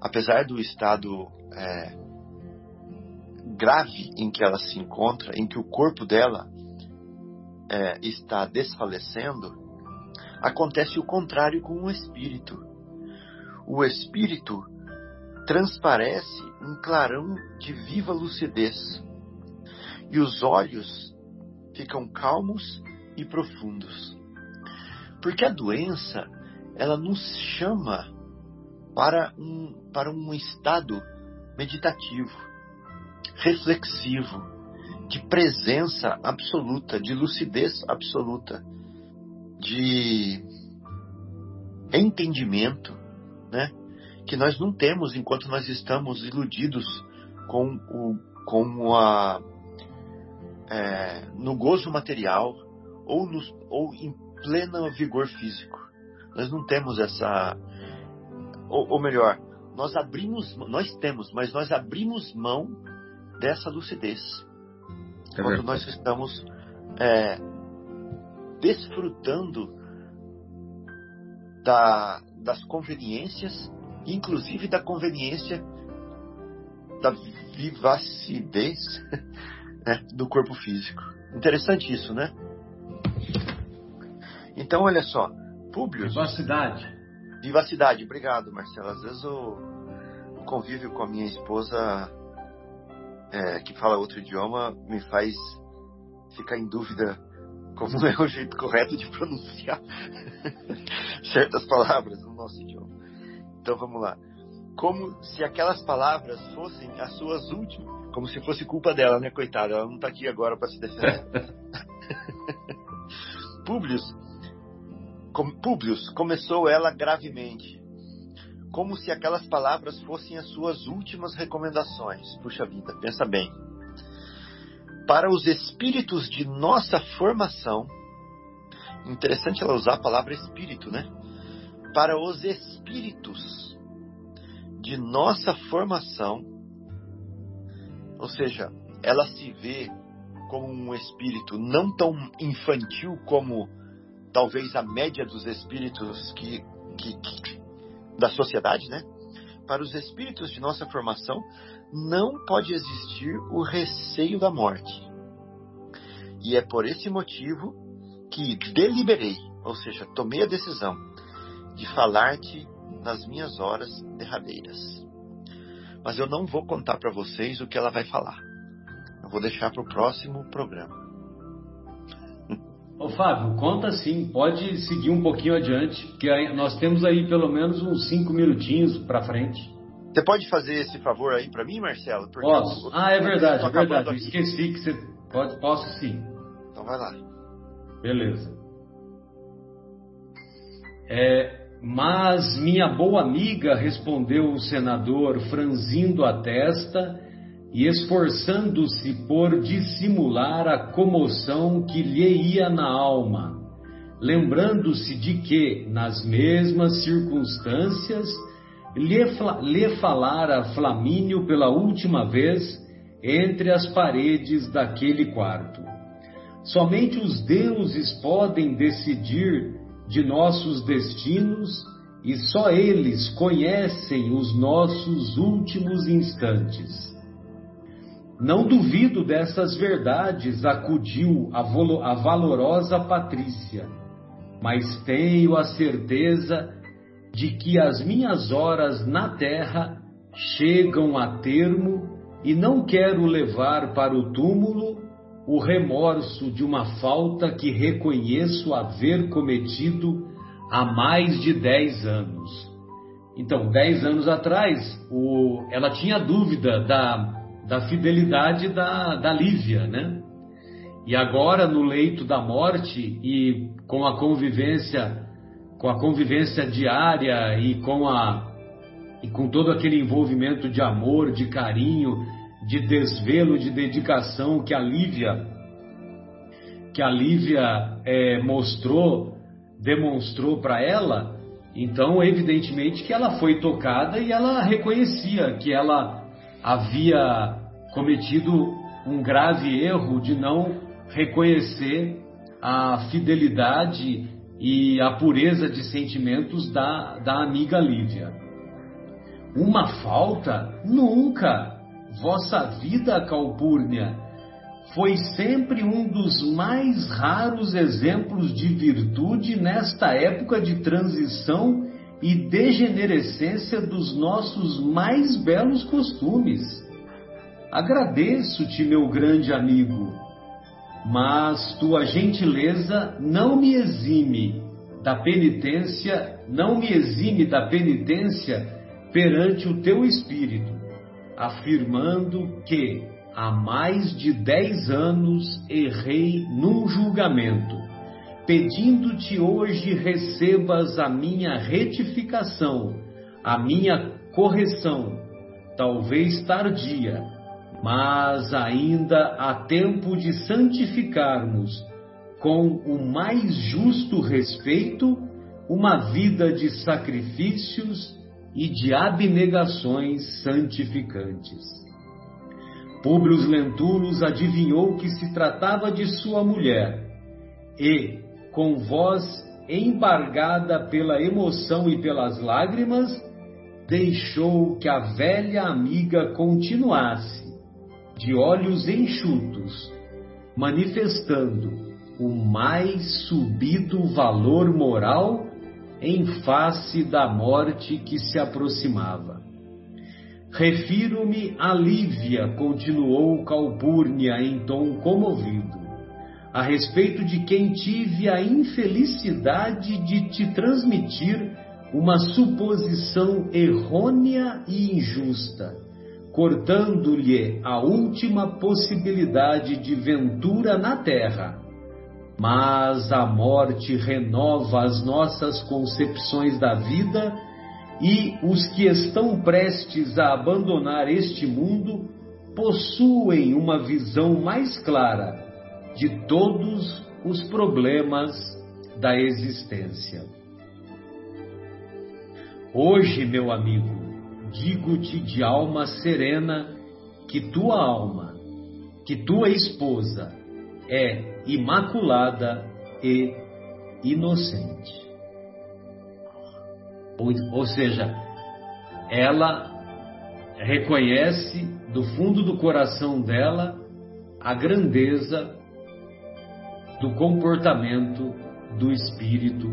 apesar do estado é, grave em que ela se encontra, em que o corpo dela é, está desfalecendo, acontece o contrário com o espírito. O espírito transparece um clarão de viva lucidez e os olhos ficam calmos e profundos. Porque a doença, ela nos chama para um, para um estado meditativo, reflexivo, de presença absoluta, de lucidez absoluta, de entendimento, né? Que nós não temos enquanto nós estamos iludidos com, o, com a é, no gozo material ou, nos, ou em pleno vigor físico. Nós não temos essa. Ou, ou melhor, nós abrimos, nós temos, mas nós abrimos mão dessa lucidez. É quando nós estamos é, desfrutando da, das conveniências, inclusive da conveniência da vivacidez né, do corpo físico. Interessante isso, né? Então, olha só, Públio. Vivacidade. Vivacidade, obrigado, Marcelo. Às vezes o, convívio com a minha esposa, é, que fala outro idioma, me faz ficar em dúvida como é o jeito correto de pronunciar certas palavras no nosso idioma. Então vamos lá. Como se aquelas palavras fossem as suas últimas como se fosse culpa dela, né, coitada? Ela não tá aqui agora para se defender. Publius, com, Publius começou ela gravemente, como se aquelas palavras fossem as suas últimas recomendações. Puxa vida, pensa bem. Para os espíritos de nossa formação, interessante ela usar a palavra espírito, né? Para os espíritos de nossa formação, ou seja, ela se vê como um espírito não tão infantil como talvez a média dos espíritos que, que, que, da sociedade, né? Para os espíritos de nossa formação, não pode existir o receio da morte. E é por esse motivo que deliberei, ou seja, tomei a decisão de falar-te nas minhas horas derradeiras mas eu não vou contar para vocês o que ela vai falar. Eu vou deixar para o próximo programa. Ô Fábio, conta sim, pode seguir um pouquinho adiante, que nós temos aí pelo menos uns cinco minutinhos para frente. Você pode fazer esse favor aí para mim, Marcelo? Porque posso. Eu, ah, é verdade, é verdade. Eu esqueci que você pode, posso sim. Então vai lá. Beleza. É, mas minha boa amiga, respondeu o senador, franzindo a testa e esforçando-se por dissimular a comoção que lhe ia na alma, lembrando-se de que, nas mesmas circunstâncias, lhe, lhe falara Flamínio pela última vez entre as paredes daquele quarto. Somente os deuses podem decidir de nossos destinos e só eles conhecem os nossos últimos instantes. Não duvido dessas verdades, acudiu a, a valorosa Patrícia, mas tenho a certeza de que as minhas horas na terra chegam a termo e não quero levar para o túmulo o remorso de uma falta que reconheço haver cometido há mais de dez anos. Então, dez anos atrás, o, ela tinha dúvida da, da fidelidade da, da Lívia, né? E agora, no leito da morte e com a convivência com a convivência diária e com a e com todo aquele envolvimento de amor, de carinho, de desvelo, de dedicação que a Lívia que a Lívia é, mostrou, demonstrou para ela, então evidentemente que ela foi tocada e ela reconhecia que ela havia cometido um grave erro de não reconhecer a fidelidade e a pureza de sentimentos da, da amiga Lívia. Uma falta? Nunca! Vossa vida, Calpurnia, foi sempre um dos mais raros exemplos de virtude nesta época de transição e degenerescência dos nossos mais belos costumes. Agradeço-te, meu grande amigo, mas tua gentileza não me exime da penitência, não me exime da penitência perante o teu espírito, afirmando que há mais de dez anos errei num julgamento, pedindo-te hoje recebas a minha retificação, a minha correção, talvez tardia, mas ainda há tempo de santificarmos, com o mais justo respeito, uma vida de sacrifícios e de abnegações santificantes. Públio Lentulus adivinhou que se tratava de sua mulher e, com voz embargada pela emoção e pelas lágrimas, deixou que a velha amiga continuasse de olhos enxutos, manifestando o mais subido valor moral em face da morte que se aproximava. Refiro-me a Lívia, continuou Calpurnia em tom comovido, a respeito de quem tive a infelicidade de te transmitir uma suposição errônea e injusta cortando-lhe a última possibilidade de ventura na terra. Mas a morte renova as nossas concepções da vida e os que estão prestes a abandonar este mundo possuem uma visão mais clara de todos os problemas da existência. Hoje, meu amigo, digo-te de alma serena que tua alma, que tua esposa é imaculada e inocente. Ou, ou seja, ela reconhece do fundo do coração dela a grandeza do comportamento do espírito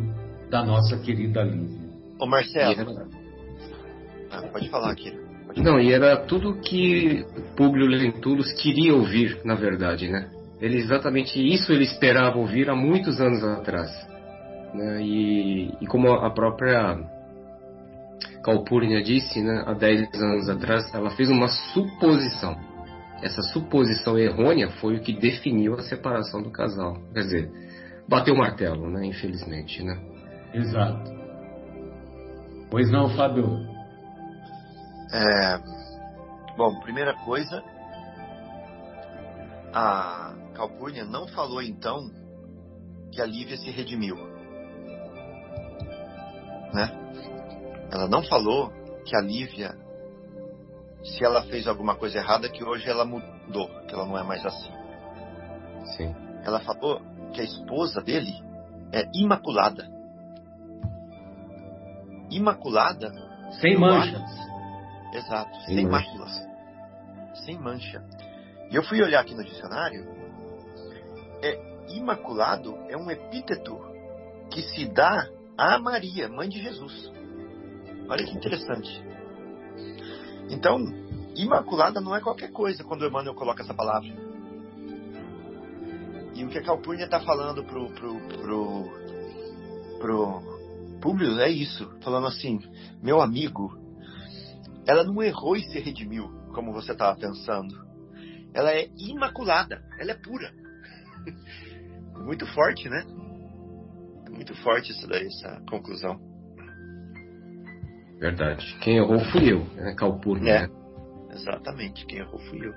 da nossa querida Lívia. Ô Marcelo, pode falar aqui. Pode Não, e era tudo que Públio Lentulus queria ouvir, na verdade, né? Ele exatamente isso ele esperava ouvir há muitos anos atrás. Né? E, e como a própria Calpurnia disse, né, há 10 anos atrás, ela fez uma suposição. Essa suposição errônea foi o que definiu a separação do casal. Quer dizer, bateu o martelo, né, infelizmente, né? Exato. Pois não, Fábio? É, bom, primeira coisa, a Calpurnia não falou então que a Lívia se redimiu. Né? Ela não falou que a Lívia, se ela fez alguma coisa errada, que hoje ela mudou, que ela não é mais assim. Sim. Ela falou que a esposa dele é imaculada. Imaculada. Sem manchas. Exato, Sem sem, máculas. Sem mancha. E eu fui olhar aqui no dicionário. É, imaculado é um epíteto que se dá a Maria, mãe de Jesus. Olha que interessante. Então, imaculada não é qualquer coisa quando o Emmanuel coloca essa palavra. E o que a Calpurnia está falando pro, pro, pro, pro Públio é isso. Falando assim, meu amigo, ela não errou e se redimiu, como você estava pensando. Ela é imaculada, ela é pura. Muito forte, né? Muito forte isso daí, essa conclusão. Verdade. Quem errou fui eu, né? Calpurnia. É. né? Exatamente, quem errou fui eu.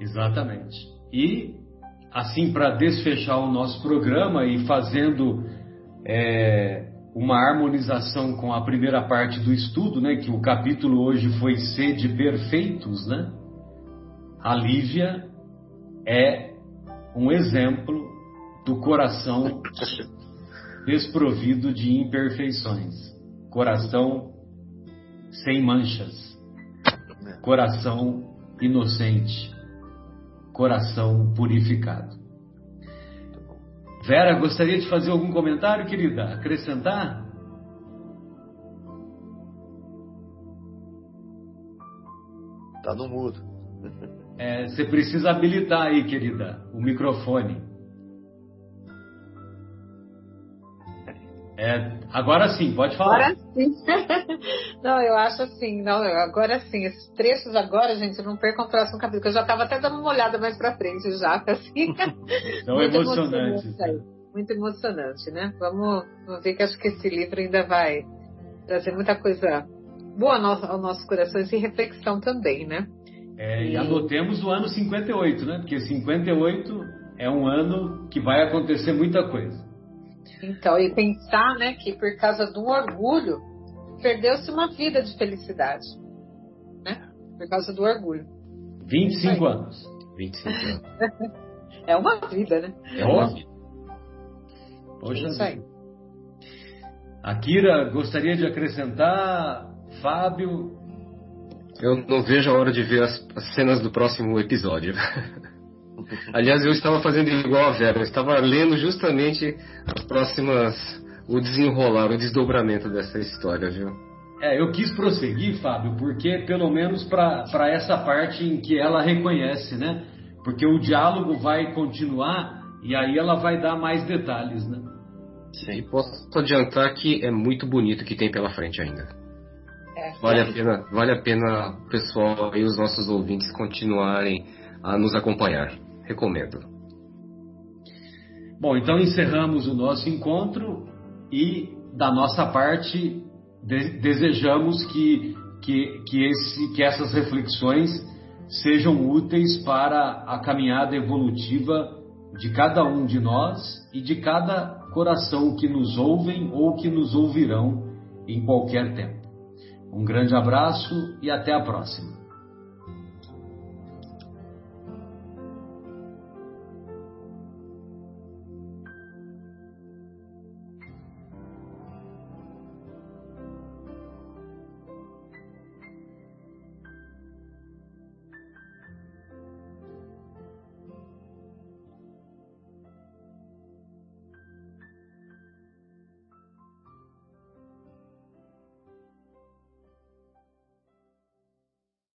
Exatamente. E, assim, para desfechar o nosso programa e fazendo é, uma harmonização com a primeira parte do estudo, né, que o capítulo hoje foi Sede Perfeitos, né? A Lívia é um exemplo do coração desprovido de imperfeições. Coração sem manchas. Coração inocente. Coração purificado. Vera, gostaria de fazer algum comentário, querida? Acrescentar? Tá no mudo. É, você precisa habilitar aí, querida, o microfone. É, agora sim, pode falar. Agora sim. não, eu acho assim, não, agora sim, esses trechos agora, gente, não percam o próximo capítulo, que eu já estava até dando uma olhada mais pra frente já, assim. Então emocionante. aí. Muito emocionante, né? Vamos, vamos ver que acho que esse livro ainda vai trazer muita coisa boa ao nosso, aos nossos corações e reflexão também, né? É, e anotemos o ano 58, né? Porque 58 é um ano que vai acontecer muita coisa. Então, e pensar, né, que por causa do orgulho, perdeu-se uma vida de felicidade. Né? Por causa do orgulho. 25 Isso aí. anos. 25 anos. É uma vida, né? É óbvio. Poxa Isso aí. vida. Akira, gostaria de acrescentar, Fábio, Eu não vejo a hora de ver as, as cenas do próximo episódio. Aliás, eu estava fazendo igual a Vera, eu estava lendo justamente as próximas, o desenrolar, o desdobramento dessa história, viu? É, eu quis prosseguir, Fábio, porque pelo menos para essa parte em que ela reconhece, né? Porque o diálogo vai continuar e aí ela vai dar mais detalhes, né? E posso adiantar que é muito bonito o que tem pela frente ainda. É. Vale a pena, vale a pena o pessoal e os nossos ouvintes continuarem a nos acompanhar. Recomendo. Bom, então encerramos o nosso encontro e da nossa parte de- desejamos que, que, que, esse, que essas reflexões sejam úteis para a caminhada evolutiva de cada um de nós e de cada coração que nos ouvem ou que nos ouvirão em qualquer tempo. Um grande abraço e até a próxima.